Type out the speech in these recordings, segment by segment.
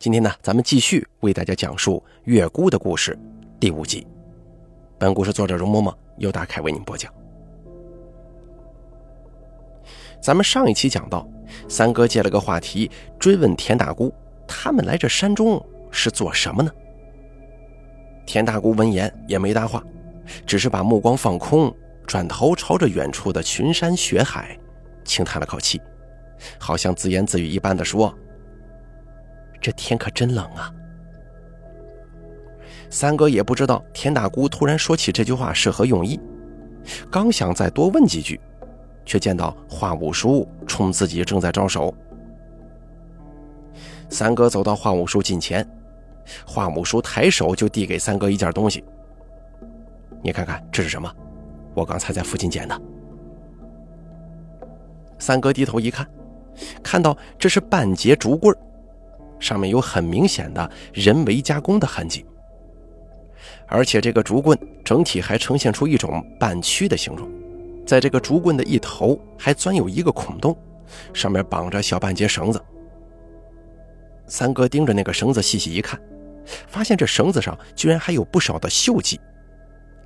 今天呢，咱们继续为大家讲述月姑的故事，第五集。本故事作者容嬷嬷由大凯为您播讲。咱们上一期讲到，三哥借了个话题追问田大姑，他们来这山中是做什么呢？田大姑闻言也没搭话，只是把目光放空，转头朝着远处的群山雪海，轻叹了口气，好像自言自语一般的说。这天可真冷啊！三哥也不知道田大姑突然说起这句话是何用意，刚想再多问几句，却见到华五叔冲自己正在招手。三哥走到华五叔近前，华五叔抬手就递给三哥一件东西：“你看看这是什么？我刚才在附近捡的。”三哥低头一看，看到这是半截竹棍。上面有很明显的人为加工的痕迹，而且这个竹棍整体还呈现出一种半曲的形状，在这个竹棍的一头还钻有一个孔洞，上面绑着小半截绳子。三哥盯着那个绳子细细一看，发现这绳子上居然还有不少的锈迹，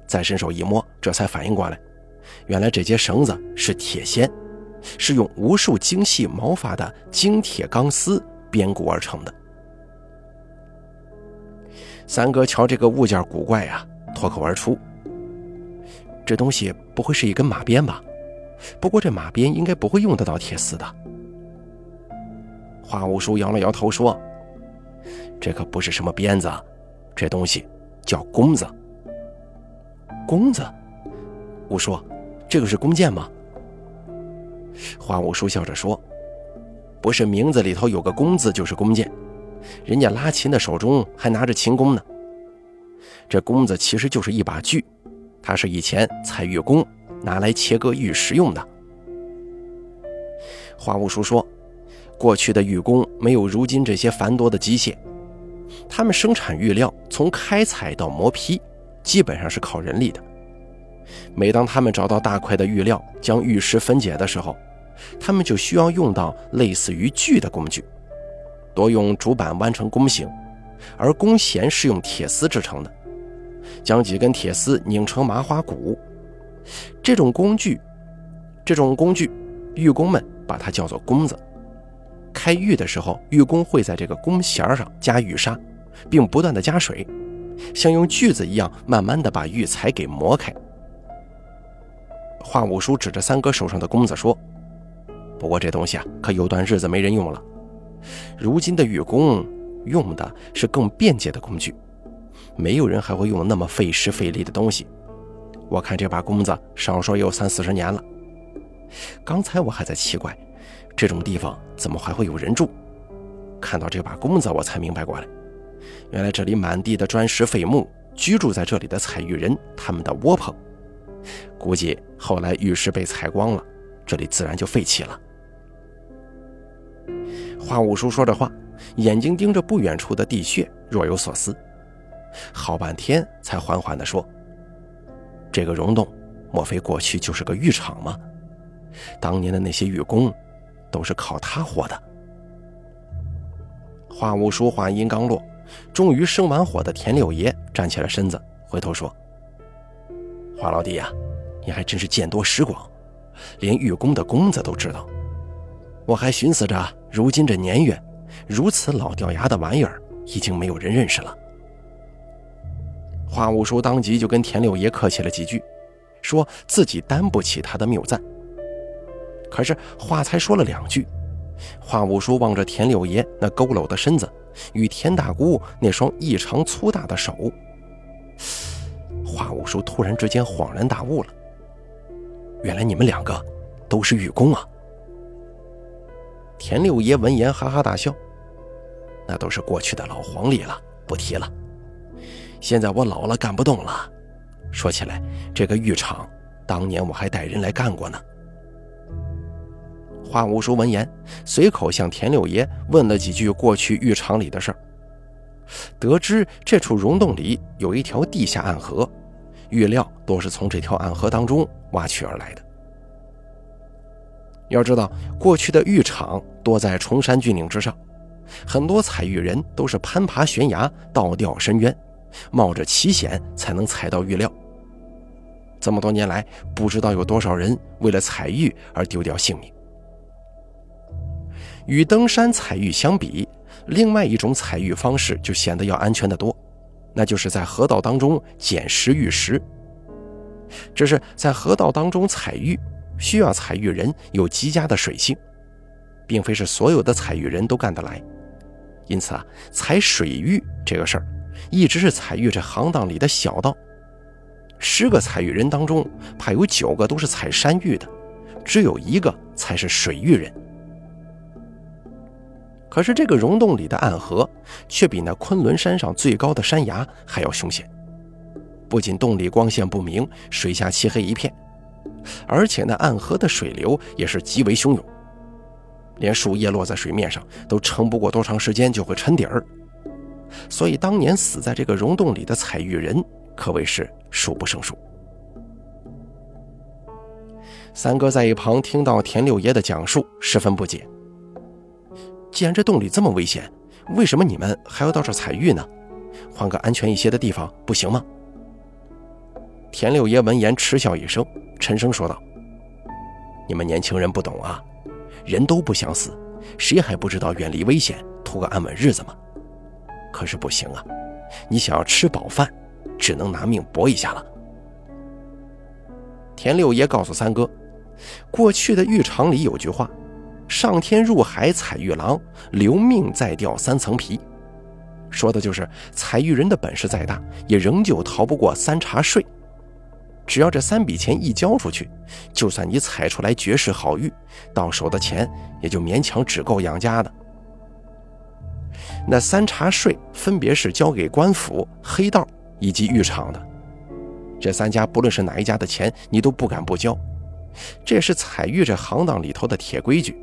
再伸手一摸，这才反应过来，原来这节绳子是铁线，是用无数精细毛发的精铁钢丝。编鼓而成的。三哥瞧这个物件古怪呀，脱口而出：“这东西不会是一根马鞭吧？不过这马鞭应该不会用得到铁丝的。”花五叔摇了摇头说：“这可不是什么鞭子，这东西叫弓子。”弓子？五叔，这个是弓箭吗？花五叔笑着说。不是名字里头有个“弓”字，就是弓箭。人家拉琴的手中还拿着琴弓呢。这弓子其实就是一把锯，它是以前采玉工拿来切割玉石用的。花务叔说，过去的玉工没有如今这些繁多的机械，他们生产玉料从开采到磨坯，基本上是靠人力的。每当他们找到大块的玉料，将玉石分解的时候，他们就需要用到类似于锯的工具，多用竹板弯成弓形，而弓弦是用铁丝制成的，将几根铁丝拧成麻花鼓。这种工具，这种工具，玉工们把它叫做弓子。开玉的时候，玉工会在这个弓弦上加玉砂，并不断的加水，像用锯子一样，慢慢的把玉材给磨开。华五叔指着三哥手上的弓子说。不过这东西啊，可有段日子没人用了。如今的玉工用的是更便捷的工具，没有人还会用那么费时费力的东西。我看这把弓子少说也有三四十年了。刚才我还在奇怪，这种地方怎么还会有人住？看到这把弓子，我才明白过来，原来这里满地的砖石废木，居住在这里的采玉人他们的窝棚。估计后来玉石被采光了，这里自然就废弃了。花五叔说着话，眼睛盯着不远处的地穴，若有所思。好半天，才缓缓地说：“这个溶洞，莫非过去就是个浴场吗？当年的那些玉工，都是靠它活的。”花五叔话音刚落，终于生完火的田六爷站起了身子，回头说：“花老弟呀，你还真是见多识广，连玉工的工子都知道。”我还寻思着，如今这年月，如此老掉牙的玩意儿，已经没有人认识了。花五叔当即就跟田六爷客气了几句，说自己担不起他的谬赞。可是话才说了两句，花五叔望着田六爷那佝偻的身子，与田大姑那双异常粗大的手，花五叔突然之间恍然大悟了：原来你们两个都是玉工啊！田六爷闻言哈哈大笑：“那都是过去的老黄历了，不提了。现在我老了，干不动了。说起来，这个浴场当年我还带人来干过呢。”花无叔闻言，随口向田六爷问了几句过去浴场里的事儿，得知这处溶洞里有一条地下暗河，玉料都是从这条暗河当中挖取而来的。要知道，过去的浴场多在崇山峻岭之上，很多采玉人都是攀爬悬崖、倒吊深渊，冒着奇险才能采到玉料。这么多年来，不知道有多少人为了采玉而丢掉性命。与登山采玉相比，另外一种采玉方式就显得要安全得多，那就是在河道当中捡拾玉石。只是在河道当中采玉，需要采玉人有极佳的水性，并非是所有的采玉人都干得来。因此啊，采水玉这个事儿，一直是采玉这行当里的小道。十个采玉人当中，怕有九个都是采山玉的，只有一个才是水玉人。可是这个溶洞里的暗河，却比那昆仑山上最高的山崖还要凶险。不仅洞里光线不明，水下漆黑一片，而且那暗河的水流也是极为汹涌，连树叶落在水面上都撑不过多长时间就会沉底儿。所以当年死在这个溶洞里的采玉人可谓是数不胜数。三哥在一旁听到田六爷的讲述，十分不解。既然这洞里这么危险，为什么你们还要到这采玉呢？换个安全一些的地方不行吗？田六爷闻言嗤笑一声，沉声说道：“你们年轻人不懂啊，人都不想死，谁还不知道远离危险，图个安稳日子吗？可是不行啊，你想要吃饱饭，只能拿命搏一下了。”田六爷告诉三哥，过去的浴场里有句话。上天入海采玉郎，留命再掉三层皮，说的就是采玉人的本事再大，也仍旧逃不过三茶税。只要这三笔钱一交出去，就算你采出来绝世好玉，到手的钱也就勉强只够养家的。那三茶税分别是交给官府、黑道以及浴场的，这三家不论是哪一家的钱，你都不敢不交，这是采玉这行当里头的铁规矩。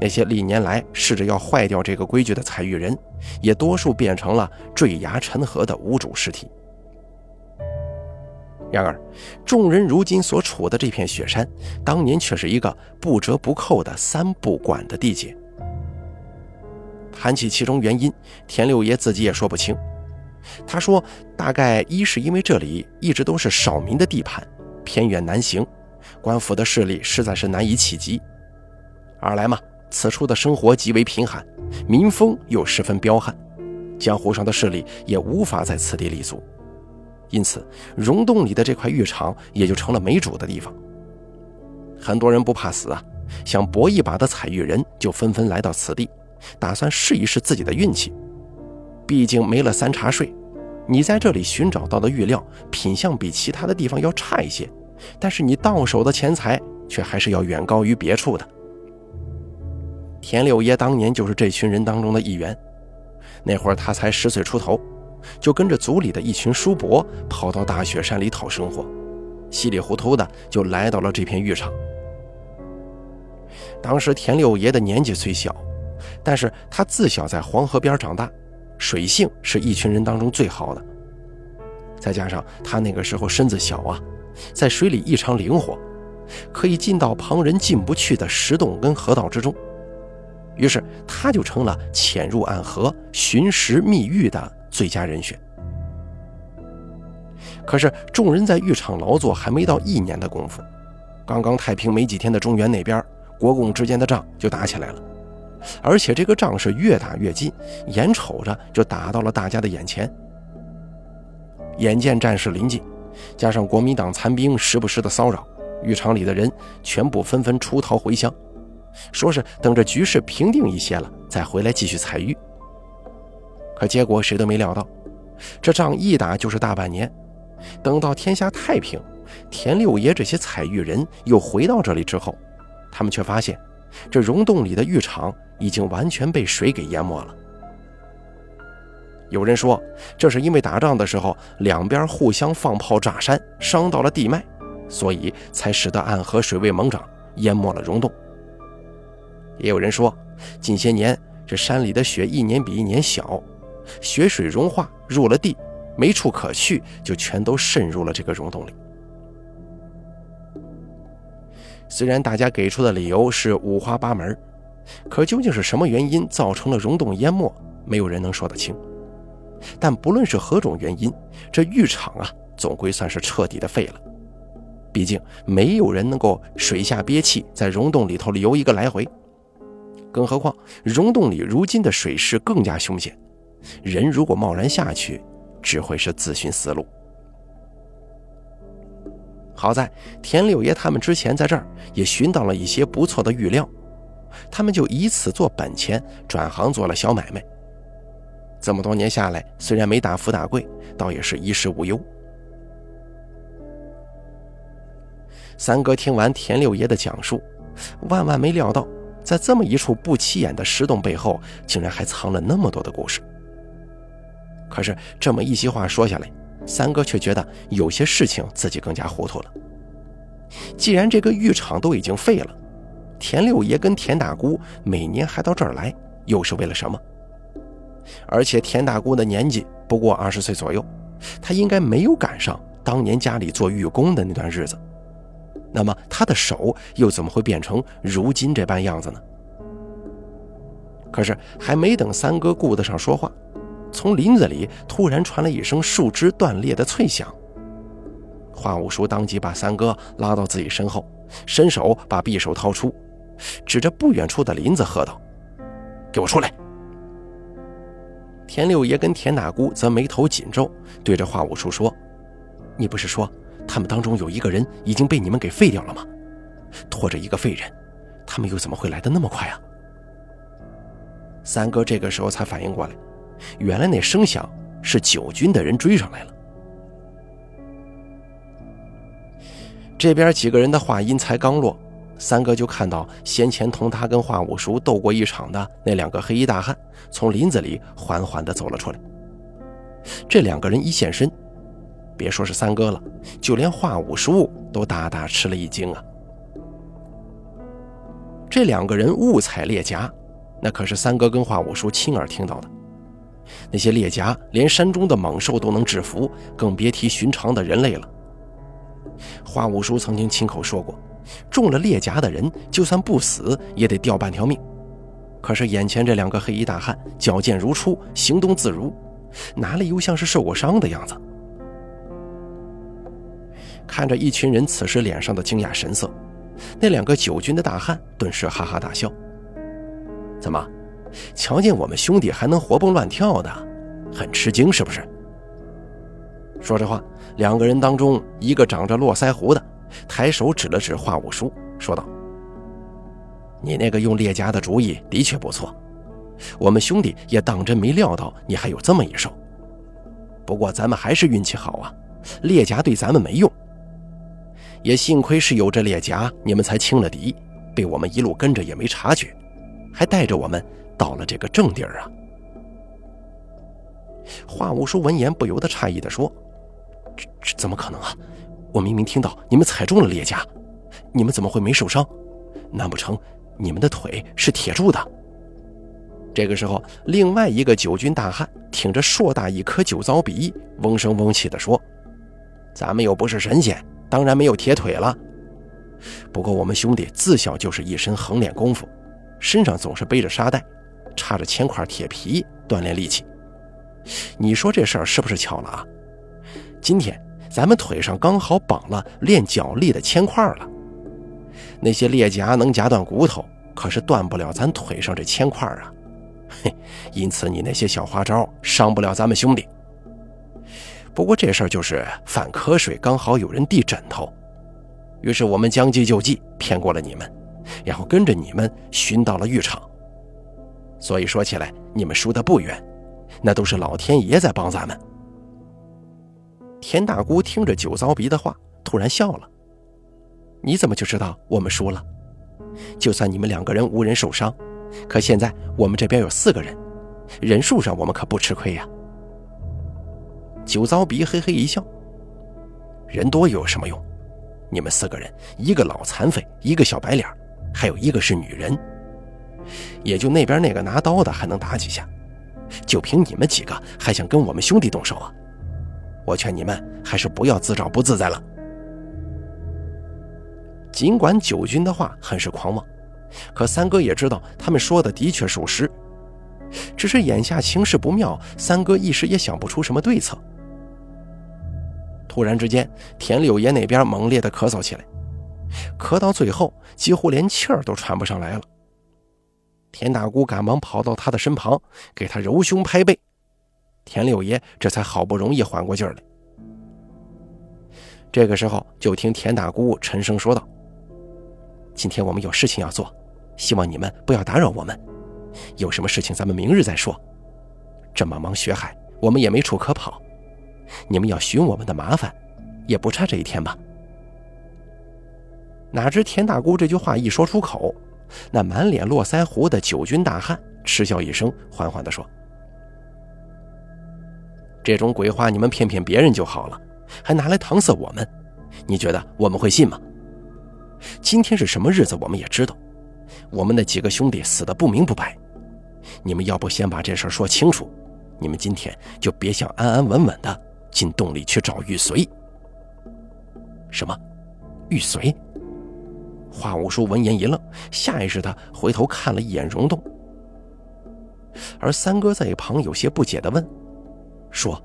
那些历年来试着要坏掉这个规矩的采玉人，也多数变成了坠崖沉河的无主尸体。然而，众人如今所处的这片雪山，当年却是一个不折不扣的三不管的地界。谈起其中原因，田六爷自己也说不清。他说：“大概一是因为这里一直都是少民的地盘，偏远难行，官府的势力实在是难以企及；二来嘛。”此处的生活极为贫寒，民风又十分彪悍，江湖上的势力也无法在此地立足，因此溶洞里的这块浴场也就成了没主的地方。很多人不怕死啊，想搏一把的采玉人就纷纷来到此地，打算试一试自己的运气。毕竟没了三茶税，你在这里寻找到的玉料品相比其他的地方要差一些，但是你到手的钱财却还是要远高于别处的。田六爷当年就是这群人当中的一员，那会儿他才十岁出头，就跟着族里的一群叔伯跑到大雪山里讨生活，稀里糊涂的就来到了这片浴场。当时田六爷的年纪虽小，但是他自小在黄河边长大，水性是一群人当中最好的，再加上他那个时候身子小啊，在水里异常灵活，可以进到旁人进不去的石洞跟河道之中。于是他就成了潜入暗河寻石觅玉的最佳人选。可是众人在浴场劳作还没到一年的功夫，刚刚太平没几天的中原那边，国共之间的仗就打起来了，而且这个仗是越打越近，眼瞅着就打到了大家的眼前。眼见战事临近，加上国民党残兵时不时的骚扰，浴场里的人全部纷纷出逃回乡。说是等着局势平定一些了，再回来继续采玉。可结果谁都没料到，这仗一打就是大半年。等到天下太平，田六爷这些采玉人又回到这里之后，他们却发现，这溶洞里的浴场已经完全被水给淹没了。有人说，这是因为打仗的时候两边互相放炮炸山，伤到了地脉，所以才使得暗河水位猛涨，淹没了溶洞。也有人说，近些年这山里的雪一年比一年小，雪水融化入了地，没处可去，就全都渗入了这个溶洞里。虽然大家给出的理由是五花八门，可究竟是什么原因造成了溶洞淹没，没有人能说得清。但不论是何种原因，这浴场啊，总归算是彻底的废了。毕竟没有人能够水下憋气，在溶洞里头游一个来回。更何况溶洞里如今的水势更加凶险，人如果贸然下去，只会是自寻死路。好在田六爷他们之前在这儿也寻到了一些不错的玉料，他们就以此做本钱，转行做了小买卖。这么多年下来，虽然没大富大贵，倒也是衣食无忧。三哥听完田六爷的讲述，万万没料到，在这么一处不起眼的石洞背后，竟然还藏了那么多的故事。可是这么一席话说下来，三哥却觉得有些事情自己更加糊涂了。既然这个浴场都已经废了，田六爷跟田大姑每年还到这儿来，又是为了什么？而且田大姑的年纪不过二十岁左右，她应该没有赶上当年家里做浴工的那段日子。那么她的手又怎么会变成如今这般样子呢？可是还没等三哥顾得上说话。从林子里突然传来一声树枝断裂的脆响，华五叔当即把三哥拉到自己身后，伸手把匕首掏出，指着不远处的林子喝道：“给我出来！”田六爷跟田大姑则眉头紧皱，对着华五叔说：“你不是说他们当中有一个人已经被你们给废掉了吗？拖着一个废人，他们又怎么会来的那么快啊？”三哥这个时候才反应过来。原来那声响是九军的人追上来了。这边几个人的话音才刚落，三哥就看到先前同他跟华五叔斗过一场的那两个黑衣大汉从林子里缓缓地走了出来。这两个人一现身，别说是三哥了，就连华五叔都大大吃了一惊啊！这两个人误踩猎夹，那可是三哥跟华五叔亲耳听到的。那些猎夹连山中的猛兽都能制服，更别提寻常的人类了。花五叔曾经亲口说过，中了猎夹的人就算不死也得掉半条命。可是眼前这两个黑衣大汉矫健如初，行动自如，哪里又像是受过伤的样子？看着一群人此时脸上的惊讶神色，那两个九军的大汉顿时哈哈大笑。怎么？瞧见我们兄弟还能活蹦乱跳的，很吃惊是不是？说这话，两个人当中一个长着络腮胡的，抬手指了指华五叔，说道：“你那个用猎夹的主意的确不错，我们兄弟也当真没料到你还有这么一手。不过咱们还是运气好啊，猎夹对咱们没用。也幸亏是有这猎夹，你们才轻了敌，被我们一路跟着也没察觉，还带着我们。”到了这个正地儿啊！华五叔闻言不由得诧异地说：“这这怎么可能啊？我明明听到你们踩中了猎家，你们怎么会没受伤？难不成你们的腿是铁铸的？”这个时候，另外一个九军大汉挺着硕大一颗酒糟鼻，嗡声嗡气地说：“咱们又不是神仙，当然没有铁腿了。不过我们兄弟自小就是一身横练功夫，身上总是背着沙袋。”插着铅块铁皮锻炼力气，你说这事儿是不是巧了啊？今天咱们腿上刚好绑了练脚力的铅块了。那些猎夹能夹断骨头，可是断不了咱腿上这铅块啊！嘿，因此你那些小花招伤不了咱们兄弟。不过这事儿就是犯瞌睡，刚好有人递枕头，于是我们将计就计，骗过了你们，然后跟着你们寻到了浴场。所以说起来，你们输得不远，那都是老天爷在帮咱们。田大姑听着酒糟鼻的话，突然笑了：“你怎么就知道我们输了？就算你们两个人无人受伤，可现在我们这边有四个人，人数上我们可不吃亏呀。”酒糟鼻嘿嘿一笑：“人多有什么用？你们四个人，一个老残废，一个小白脸，还有一个是女人。”也就那边那个拿刀的还能打几下，就凭你们几个还想跟我们兄弟动手啊？我劝你们还是不要自找不自在了。尽管九军的话很是狂妄，可三哥也知道他们说的的确属实，只是眼下形势不妙，三哥一时也想不出什么对策。突然之间，田六爷那边猛烈的咳嗽起来，咳到最后几乎连气儿都喘不上来了。田大姑赶忙跑到他的身旁，给他揉胸拍背，田六爷这才好不容易缓过劲儿来。这个时候，就听田大姑沉声说道：“今天我们有事情要做，希望你们不要打扰我们。有什么事情咱们明日再说。这么忙学海，我们也没处可跑。你们要寻我们的麻烦，也不差这一天吧？”哪知田大姑这句话一说出口，那满脸络腮胡的九军大汉嗤笑一声，缓缓地说：“这种鬼话你们骗骗别人就好了。”还拿来搪塞我们，你觉得我们会信吗？今天是什么日子，我们也知道。我们那几个兄弟死的不明不白，你们要不先把这事儿说清楚，你们今天就别想安安稳稳的进洞里去找玉髓。什么？玉髓？华五叔闻言一愣，下意识的回头看了一眼溶洞，而三哥在一旁有些不解的问：“说，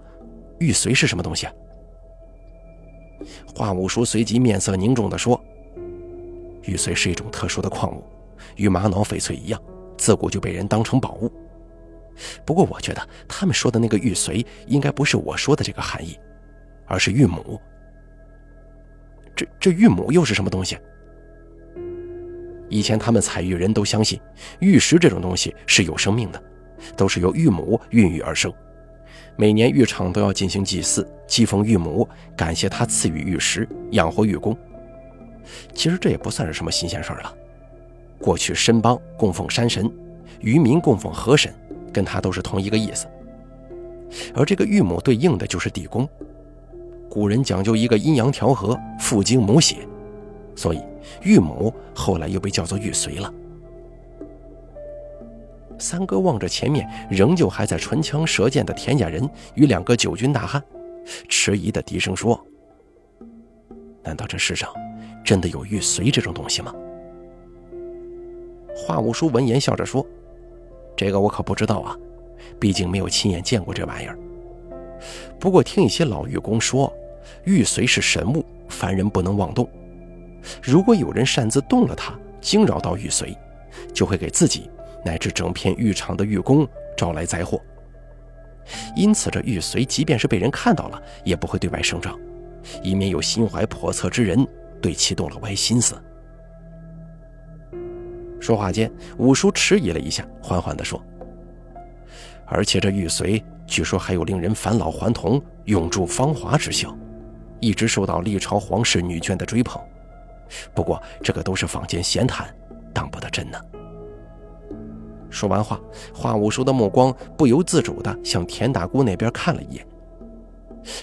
玉髓是什么东西？”华五叔随即面色凝重的说：“玉髓是一种特殊的矿物，与玛瑙、翡翠一样，自古就被人当成宝物。不过，我觉得他们说的那个玉髓，应该不是我说的这个含义，而是玉母。这这玉母又是什么东西？以前他们采玉人都相信，玉石这种东西是有生命的，都是由玉母孕育而生。”每年玉厂都要进行祭祀，祭奉玉母，感谢她赐予玉石，养活玉工。其实这也不算是什么新鲜事儿了。过去申邦供奉山神，渔民供奉河神，跟他都是同一个意思。而这个玉母对应的就是地宫。古人讲究一个阴阳调和，父精母血，所以玉母后来又被叫做玉髓了。三哥望着前面仍旧还在唇枪舌剑的田家人与两个九军大汉，迟疑的低声说：“难道这世上真的有玉髓这种东西吗？”华五叔闻言笑着说：“这个我可不知道啊，毕竟没有亲眼见过这玩意儿。不过听一些老玉工说，玉髓是神物，凡人不能妄动。如果有人擅自动了它，惊扰到玉髓，就会给自己。”乃至整片玉场的玉工招来灾祸，因此这玉髓即便是被人看到了，也不会对外声张，以免有心怀叵测之人对其动了歪心思。说话间，五叔迟疑了一下，缓缓地说：“而且这玉髓据说还有令人返老还童、永驻芳华之效，一直受到历朝皇室女眷的追捧。不过这个都是坊间闲谈，当不得真呢。”说完话，华五叔的目光不由自主地向田大姑那边看了一眼。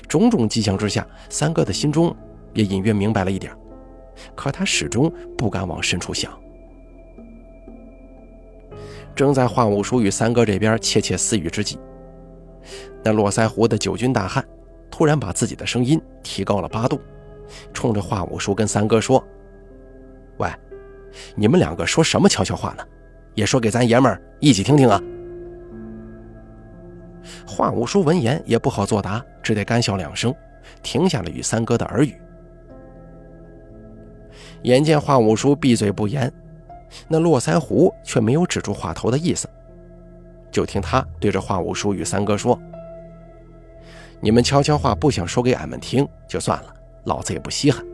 种种迹象之下，三哥的心中也隐约明白了一点，可他始终不敢往深处想。正在华五叔与三哥这边窃窃私语之际，那络腮胡的九军大汉突然把自己的声音提高了八度，冲着华五叔跟三哥说：“喂，你们两个说什么悄悄话呢？”也说给咱爷们儿一起听听啊！华五叔闻言也不好作答，只得干笑两声，停下了与三哥的耳语。眼见华五叔闭嘴不言，那络腮胡却没有止住话头的意思，就听他对着华五叔与三哥说：“你们悄悄话不想说给俺们听就算了，老子也不稀罕。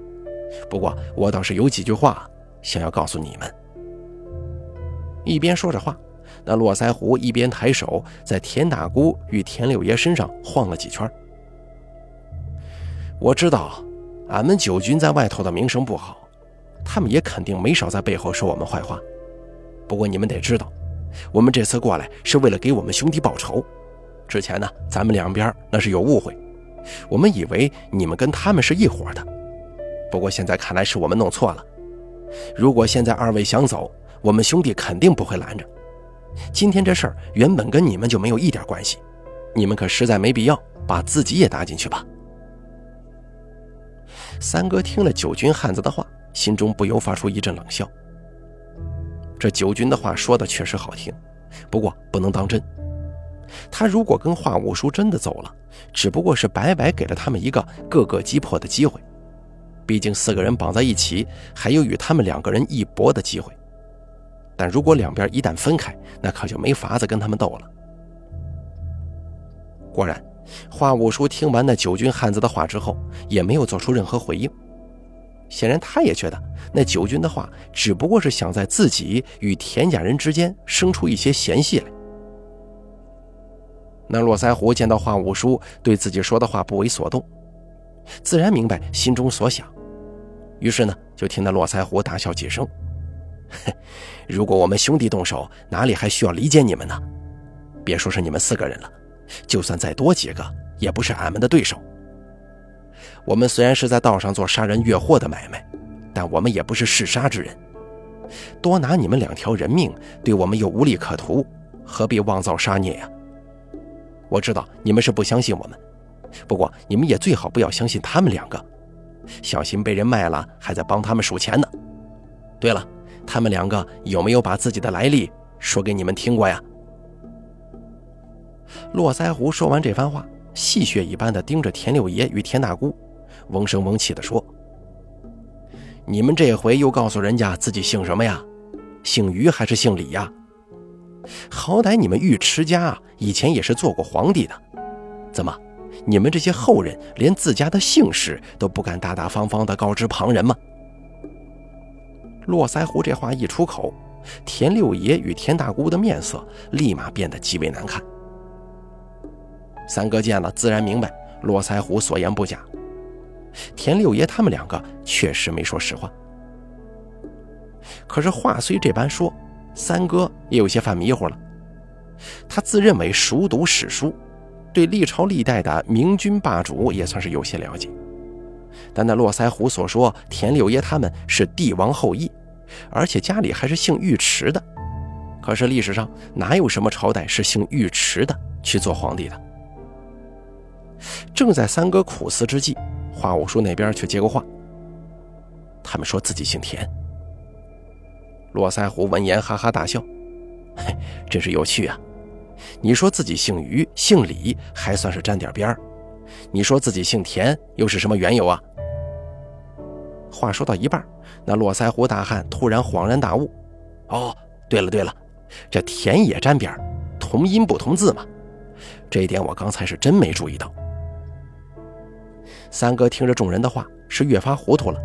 不过我倒是有几句话想要告诉你们。”一边说着话，那络腮胡一边抬手在田大姑与田六爷身上晃了几圈。我知道，俺们九军在外头的名声不好，他们也肯定没少在背后说我们坏话。不过你们得知道，我们这次过来是为了给我们兄弟报仇。之前呢，咱们两边那是有误会，我们以为你们跟他们是一伙的。不过现在看来是我们弄错了。如果现在二位想走，我们兄弟肯定不会拦着。今天这事儿原本跟你们就没有一点关系，你们可实在没必要把自己也搭进去吧。三哥听了九军汉子的话，心中不由发出一阵冷笑。这九军的话说的确实好听，不过不能当真。他如果跟华五叔真的走了，只不过是白白给了他们一个各个击破的机会。毕竟四个人绑在一起，还有与他们两个人一搏的机会。但如果两边一旦分开，那可就没法子跟他们斗了。果然，华五叔听完那九军汉子的话之后，也没有做出任何回应。显然，他也觉得那九军的话只不过是想在自己与田家人之间生出一些嫌隙来。那络腮胡见到华五叔对自己说的话不为所动，自然明白心中所想，于是呢，就听那络腮胡大笑几声：“ 如果我们兄弟动手，哪里还需要理解你们呢？别说是你们四个人了，就算再多几个，也不是俺们的对手。”我们虽然是在道上做杀人越货的买卖，但我们也不是嗜杀之人。多拿你们两条人命，对我们又无利可图，何必妄造杀孽呀？我知道你们是不相信我们，不过你们也最好不要相信他们两个，小心被人卖了，还在帮他们数钱呢。对了，他们两个有没有把自己的来历说给你们听过呀？络腮胡说完这番话，戏谑一般的盯着田六爷与田大姑。嗡声嗡气地说：“你们这回又告诉人家自己姓什么呀？姓于还是姓李呀？好歹你们尉迟家以前也是做过皇帝的，怎么，你们这些后人连自家的姓氏都不敢大大方方地告知旁人吗？”络腮胡这话一出口，田六爷与田大姑的面色立马变得极为难看。三哥见了，自然明白络腮胡所言不假。田六爷他们两个确实没说实话，可是话虽这般说，三哥也有些犯迷糊了。他自认为熟读史书，对历朝历代的明君霸主也算是有些了解。但那络腮胡所说田六爷他们是帝王后裔，而且家里还是姓尉迟的，可是历史上哪有什么朝代是姓尉迟的去做皇帝的？正在三哥苦思之际。华五叔那边却接过话，他们说自己姓田。络腮胡闻言哈哈大笑，嘿，真是有趣啊！你说自己姓于、姓李，还算是沾点边儿；你说自己姓田，又是什么缘由啊？话说到一半，那络腮胡大汉突然恍然大悟：“哦，对了对了，这田也沾边儿，同音不同字嘛。这一点我刚才是真没注意到。”三哥听着众人的话，是越发糊涂了。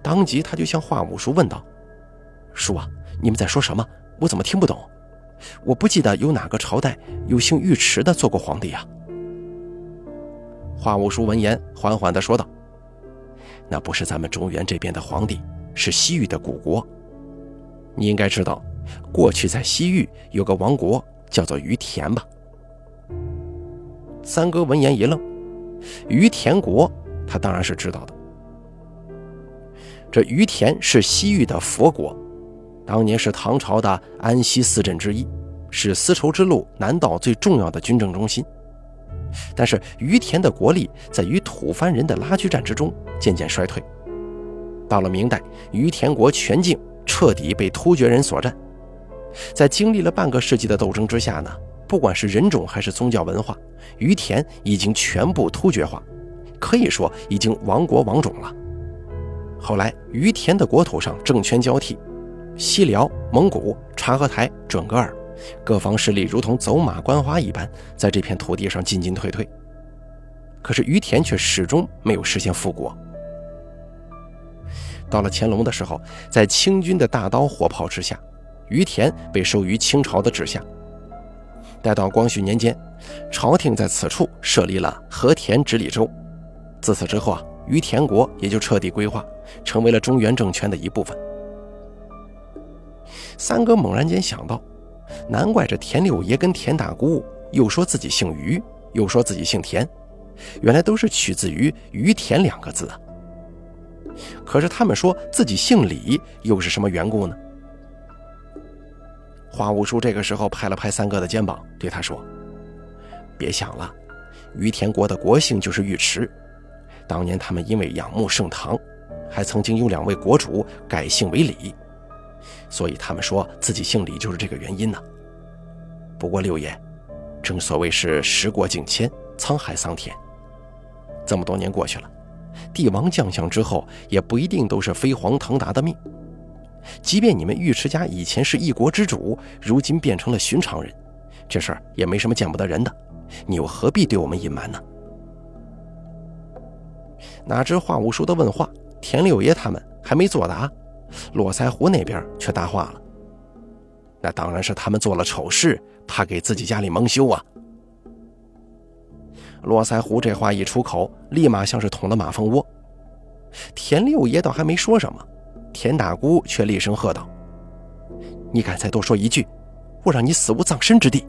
当即，他就向华五叔问道：“叔啊，你们在说什么？我怎么听不懂？我不记得有哪个朝代有姓尉迟的做过皇帝呀。”华五叔闻言，缓缓地说道：“那不是咱们中原这边的皇帝，是西域的古国。你应该知道，过去在西域有个王国叫做于田吧？”三哥闻言一愣。于田国，他当然是知道的。这于田是西域的佛国，当年是唐朝的安西四镇之一，是丝绸之路南道最重要的军政中心。但是于田的国力在与吐蕃人的拉锯战之中渐渐衰退。到了明代，于田国全境彻底被突厥人所占。在经历了半个世纪的斗争之下呢？不管是人种还是宗教文化，于田已经全部突厥化，可以说已经亡国亡种了。后来，于田的国土上政权交替，西辽、蒙古、察合台、准噶尔各方势力如同走马观花一般，在这片土地上进进退退。可是于田却始终没有实现复国。到了乾隆的时候，在清军的大刀火炮之下，于田被收于清朝的治下。待到光绪年间，朝廷在此处设立了和田直隶州。自此之后啊，于田国也就彻底规划，成为了中原政权的一部分。三哥猛然间想到，难怪这田六爷跟田大姑又说自己姓于，又说自己姓田，原来都是取自于“于田”两个字啊。可是他们说自己姓李，又是什么缘故呢？花五叔这个时候拍了拍三哥的肩膀，对他说：“别想了，于田国的国姓就是尉迟。当年他们因为仰慕盛唐，还曾经有两位国主改姓为李。所以他们说自己姓李就是这个原因呢。不过六爷，正所谓是时过境迁，沧海桑田，这么多年过去了，帝王将相之后也不一定都是飞黄腾达的命。即便你们尉迟家以前是一国之主，如今变成了寻常人，这事儿也没什么见不得人的，你又何必对我们隐瞒呢？哪知华五叔的问话，田六爷他们还没作答，络腮胡那边却答话了。那当然是他们做了丑事，怕给自己家里蒙羞啊！络腮胡这话一出口，立马像是捅了马蜂窝。田六爷倒还没说什么，田大姑却厉声喝道：“你敢再多说一句，我让你死无葬身之地！”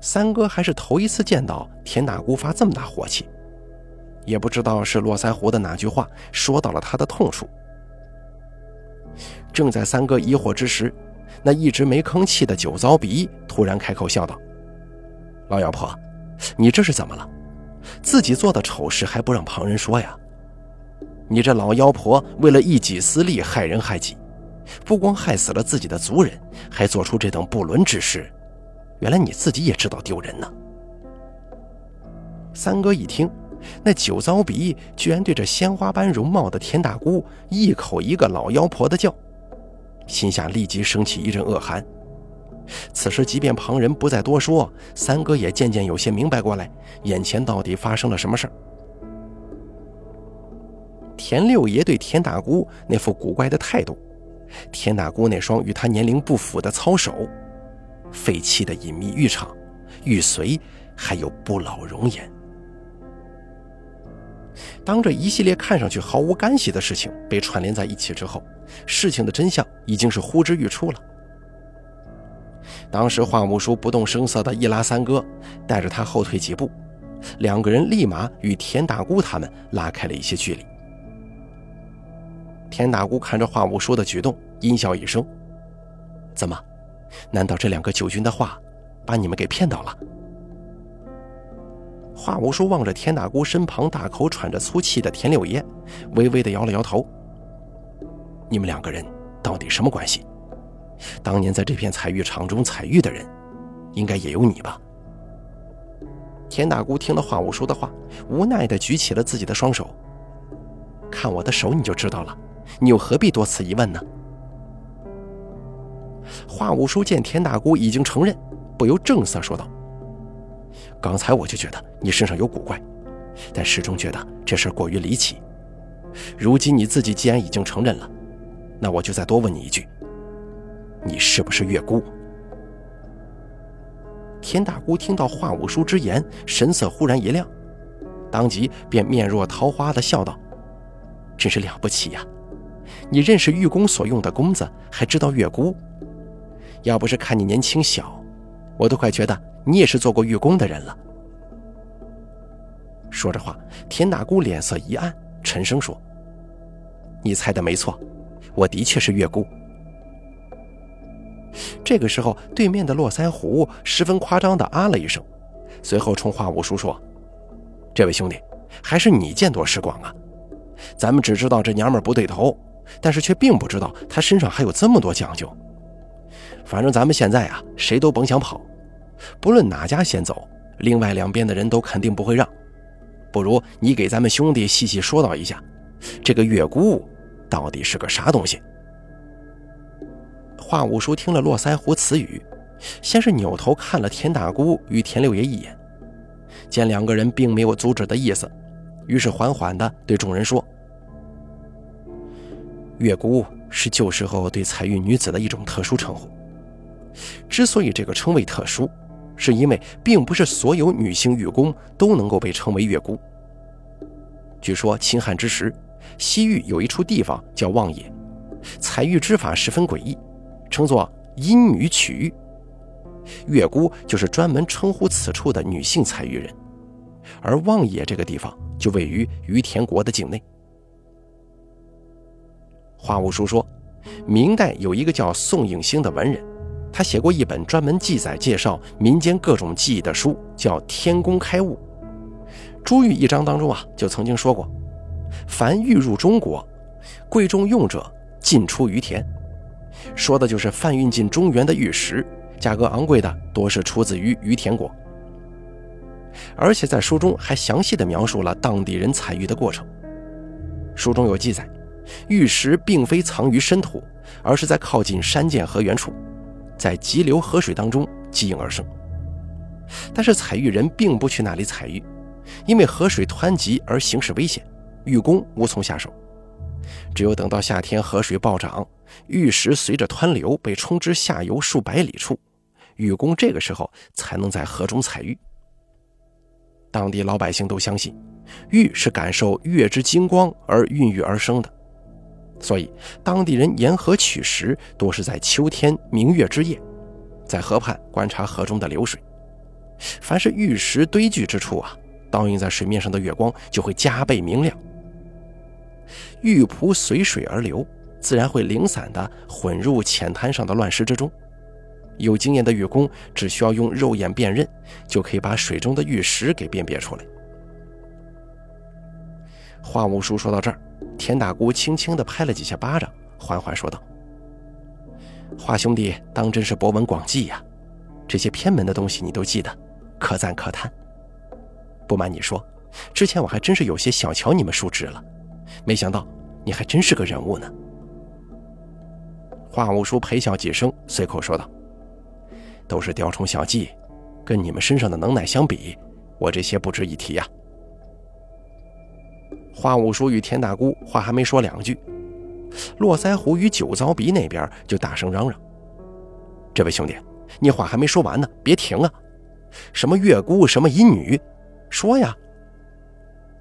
三哥还是头一次见到田大姑发这么大火气，也不知道是络腮胡的哪句话说到了他的痛处。正在三哥疑惑之时，那一直没吭气的酒糟鼻突然开口笑道：“老妖婆，你这是怎么了？自己做的丑事还不让旁人说呀？你这老妖婆为了一己私利害人害己，不光害死了自己的族人，还做出这等不伦之事。”原来你自己也知道丢人呢。三哥一听，那酒糟鼻居然对着鲜花般容貌的田大姑一口一个老妖婆的叫，心下立即升起一阵恶寒。此时，即便旁人不再多说，三哥也渐渐有些明白过来，眼前到底发生了什么事儿。田六爷对田大姑那副古怪的态度，田大姑那双与他年龄不符的操手。废弃的隐秘浴场、玉髓，还有不老容颜。当这一系列看上去毫无干系的事情被串联在一起之后，事情的真相已经是呼之欲出了。当时华木叔不动声色的一拉三哥，带着他后退几步，两个人立马与田大姑他们拉开了一些距离。田大姑看着华木叔的举动，阴笑一声：“怎么？”难道这两个九军的话，把你们给骗到了？华无叔望着田大姑身旁大口喘着粗气的田六爷，微微的摇了摇头。你们两个人到底什么关系？当年在这片采玉场中采玉的人，应该也有你吧？田大姑听了华无叔的话，无奈的举起了自己的双手。看我的手你就知道了，你又何必多此一问呢？华五叔见田大姑已经承认，不由正色说道：“刚才我就觉得你身上有古怪，但始终觉得这事儿过于离奇。如今你自己既然已经承认了，那我就再多问你一句：你是不是月姑？”田大姑听到华五叔之言，神色忽然一亮，当即便面若桃花的笑道：“真是了不起呀！你认识玉宫所用的弓子，还知道月姑？”要不是看你年轻小，我都快觉得你也是做过玉工的人了。说着话，田大姑脸色一暗，沉声说：“你猜的没错，我的确是月姑。”这个时候，对面的络腮胡十分夸张的啊了一声，随后冲华五叔说：“这位兄弟，还是你见多识广啊！咱们只知道这娘们不对头，但是却并不知道她身上还有这么多讲究。”反正咱们现在啊，谁都甭想跑，不论哪家先走，另外两边的人都肯定不会让。不如你给咱们兄弟细细说道一下，这个月姑到底是个啥东西？华五叔听了络腮胡此语，先是扭头看了田大姑与田六爷一眼，见两个人并没有阻止的意思，于是缓缓地对众人说：“月姑是旧时候对彩玉女子的一种特殊称呼。”之所以这个称谓特殊，是因为并不是所有女性玉工都能够被称为月姑。据说秦汉之时，西域有一处地方叫望野，采玉之法十分诡异，称作阴女取玉。月姑就是专门称呼此处的女性采玉人，而望野这个地方就位于于田国的境内。话务书说，明代有一个叫宋应星的文人。他写过一本专门记载介绍民间各种技艺的书，叫《天工开物》。朱玉一章当中啊，就曾经说过：凡玉入中国，贵重用者进出于田，说的就是贩运进中原的玉石，价格昂贵的多是出自于于田国。而且在书中还详细的描述了当地人采玉的过程。书中有记载，玉石并非藏于深土，而是在靠近山涧河源处，在急流河水当中积应而生。但是采玉人并不去那里采玉，因为河水湍急而形势危险，玉工无从下手。只有等到夏天河水暴涨，玉石随着湍流被冲至下游数百里处，玉工这个时候才能在河中采玉。当地老百姓都相信，玉是感受月之金光而孕育而生的，所以当地人沿河取石多是在秋天明月之夜，在河畔观察河中的流水。凡是玉石堆聚之处啊，倒映在水面上的月光就会加倍明亮。玉璞随水而流，自然会零散地混入浅滩上的乱石之中。有经验的玉工只需要用肉眼辨认，就可以把水中的玉石给辨别出来。华五叔说到这儿，田大姑轻轻地拍了几下巴掌，缓缓说道：“华兄弟当真是博闻广记呀，这些偏门的东西你都记得，可赞可叹。不瞒你说，之前我还真是有些小瞧你们叔侄了，没想到你还真是个人物呢。”华五叔陪笑几声，随口说道。都是雕虫小技，跟你们身上的能耐相比，我这些不值一提呀。花五叔与田大姑话还没说两句，络腮胡与酒糟鼻那边就大声嚷嚷：“这位兄弟，你话还没说完呢，别停啊！什么月姑，什么阴女，说呀！”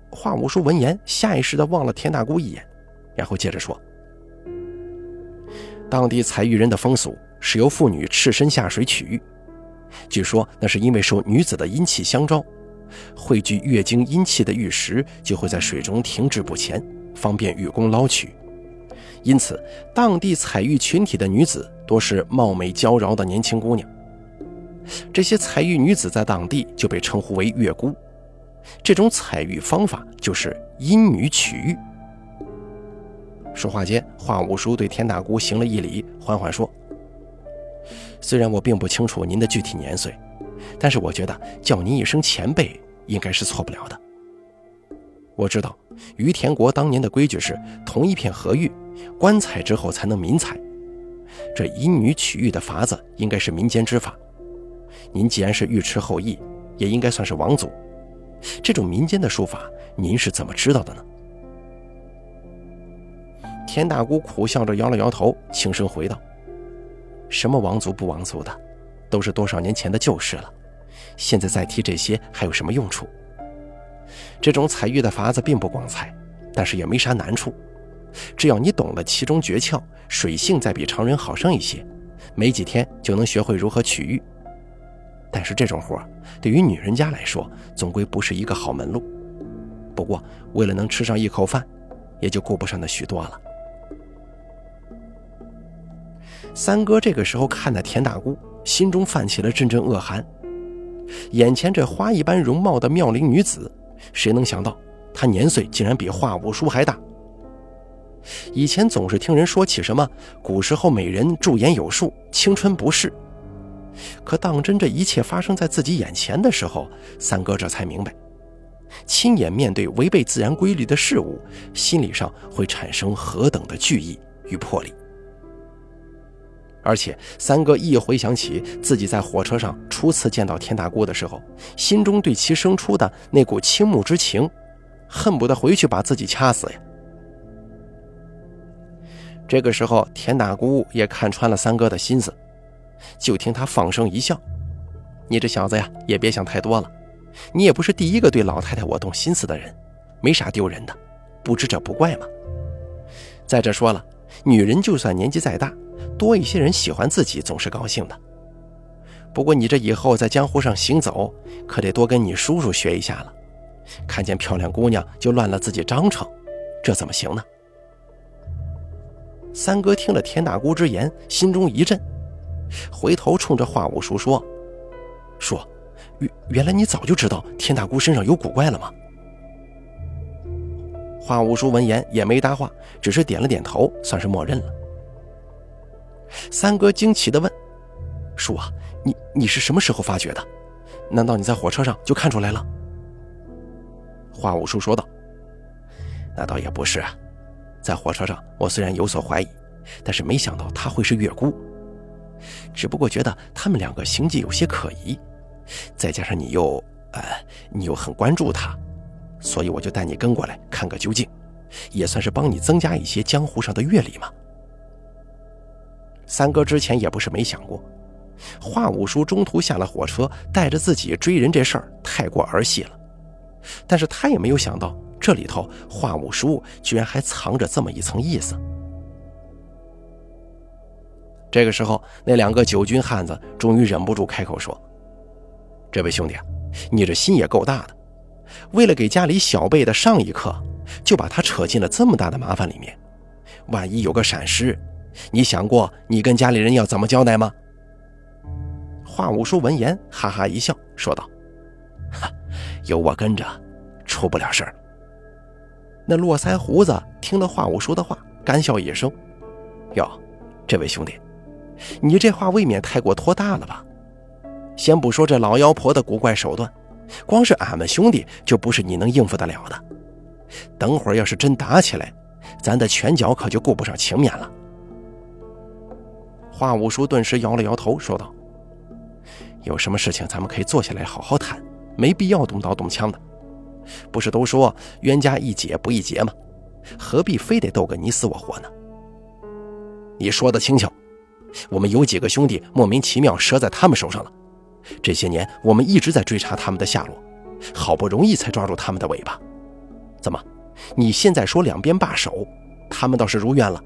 花五叔闻言，下意识地望了田大姑一眼，然后接着说：“当地采玉人的风俗。”是由妇女赤身下水取玉，据说那是因为受女子的阴气相招，汇聚月经阴气的玉石就会在水中停滞不前，方便玉工捞取。因此，当地采玉群体的女子多是貌美娇娆的年轻姑娘。这些采玉女子在当地就被称呼为月姑。这种采玉方法就是阴女取玉。说话间，华五叔对田大姑行了一礼，缓缓说。虽然我并不清楚您的具体年岁，但是我觉得叫您一声前辈应该是错不了的。我知道于田国当年的规矩是同一片河域，官采之后才能民采。这以女取玉的法子应该是民间之法。您既然是尉迟后裔，也应该算是王族。这种民间的术法，您是怎么知道的呢？田大姑苦笑着摇了摇头，轻声回道。什么王族不王族的，都是多少年前的旧事了。现在再提这些还有什么用处？这种采玉的法子并不光彩，但是也没啥难处。只要你懂了其中诀窍，水性再比常人好上一些，没几天就能学会如何取玉。但是这种活对于女人家来说，总归不是一个好门路。不过为了能吃上一口饭，也就顾不上那许多了。三哥这个时候看的田大姑，心中泛起了阵阵恶寒。眼前这花一般容貌的妙龄女子，谁能想到她年岁竟然比华五叔还大？以前总是听人说起什么古时候美人驻颜有术，青春不逝。可当真这一切发生在自己眼前的时候，三哥这才明白，亲眼面对违背自然规律的事物，心理上会产生何等的惧意与魄力。而且，三哥一回想起自己在火车上初次见到田大姑的时候，心中对其生出的那股倾慕之情，恨不得回去把自己掐死呀。这个时候，田大姑也看穿了三哥的心思，就听他放声一笑：“你这小子呀，也别想太多了。你也不是第一个对老太太我动心思的人，没啥丢人的，不知者不怪嘛。再者说了，女人就算年纪再大。”多一些人喜欢自己，总是高兴的。不过你这以后在江湖上行走，可得多跟你叔叔学一下了。看见漂亮姑娘就乱了自己章程，这怎么行呢？三哥听了田大姑之言，心中一震，回头冲着华五叔说：“说，原原来你早就知道田大姑身上有古怪了吗？”华五叔闻言也没搭话，只是点了点头，算是默认了。三哥惊奇地问：“叔啊，你你是什么时候发觉的？难道你在火车上就看出来了？”华五叔说道：“那倒也不是，在火车上我虽然有所怀疑，但是没想到她会是月姑。只不过觉得他们两个行迹有些可疑，再加上你又……呃，你又很关注她，所以我就带你跟过来看个究竟，也算是帮你增加一些江湖上的阅历嘛。”三哥之前也不是没想过，华五叔中途下了火车，带着自己追人这事儿太过儿戏了。但是他也没有想到，这里头华五叔居然还藏着这么一层意思。这个时候，那两个九军汉子终于忍不住开口说：“这位兄弟，你这心也够大的，为了给家里小辈的上一课，就把他扯进了这么大的麻烦里面。万一有个闪失……”你想过你跟家里人要怎么交代吗？华五叔闻言哈哈一笑，说道：“哈，有我跟着，出不了事儿。”那络腮胡子听了华五叔的话，干笑一声：“哟，这位兄弟，你这话未免太过托大了吧？先不说这老妖婆的古怪手段，光是俺们兄弟就不是你能应付得了的。等会儿要是真打起来，咱的拳脚可就顾不上情面了。”华五叔顿时摇了摇头，说道：“有什么事情咱们可以坐下来好好谈，没必要动刀动枪的。不是都说冤家宜解不宜结吗？何必非得斗个你死我活呢？”你说的轻巧，我们有几个兄弟莫名其妙折在他们手上了。这些年我们一直在追查他们的下落，好不容易才抓住他们的尾巴。怎么，你现在说两边罢手，他们倒是如愿了，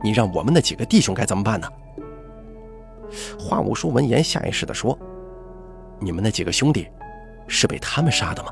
你让我们那几个弟兄该怎么办呢？华五叔闻言，下意识地说：“你们那几个兄弟，是被他们杀的吗？”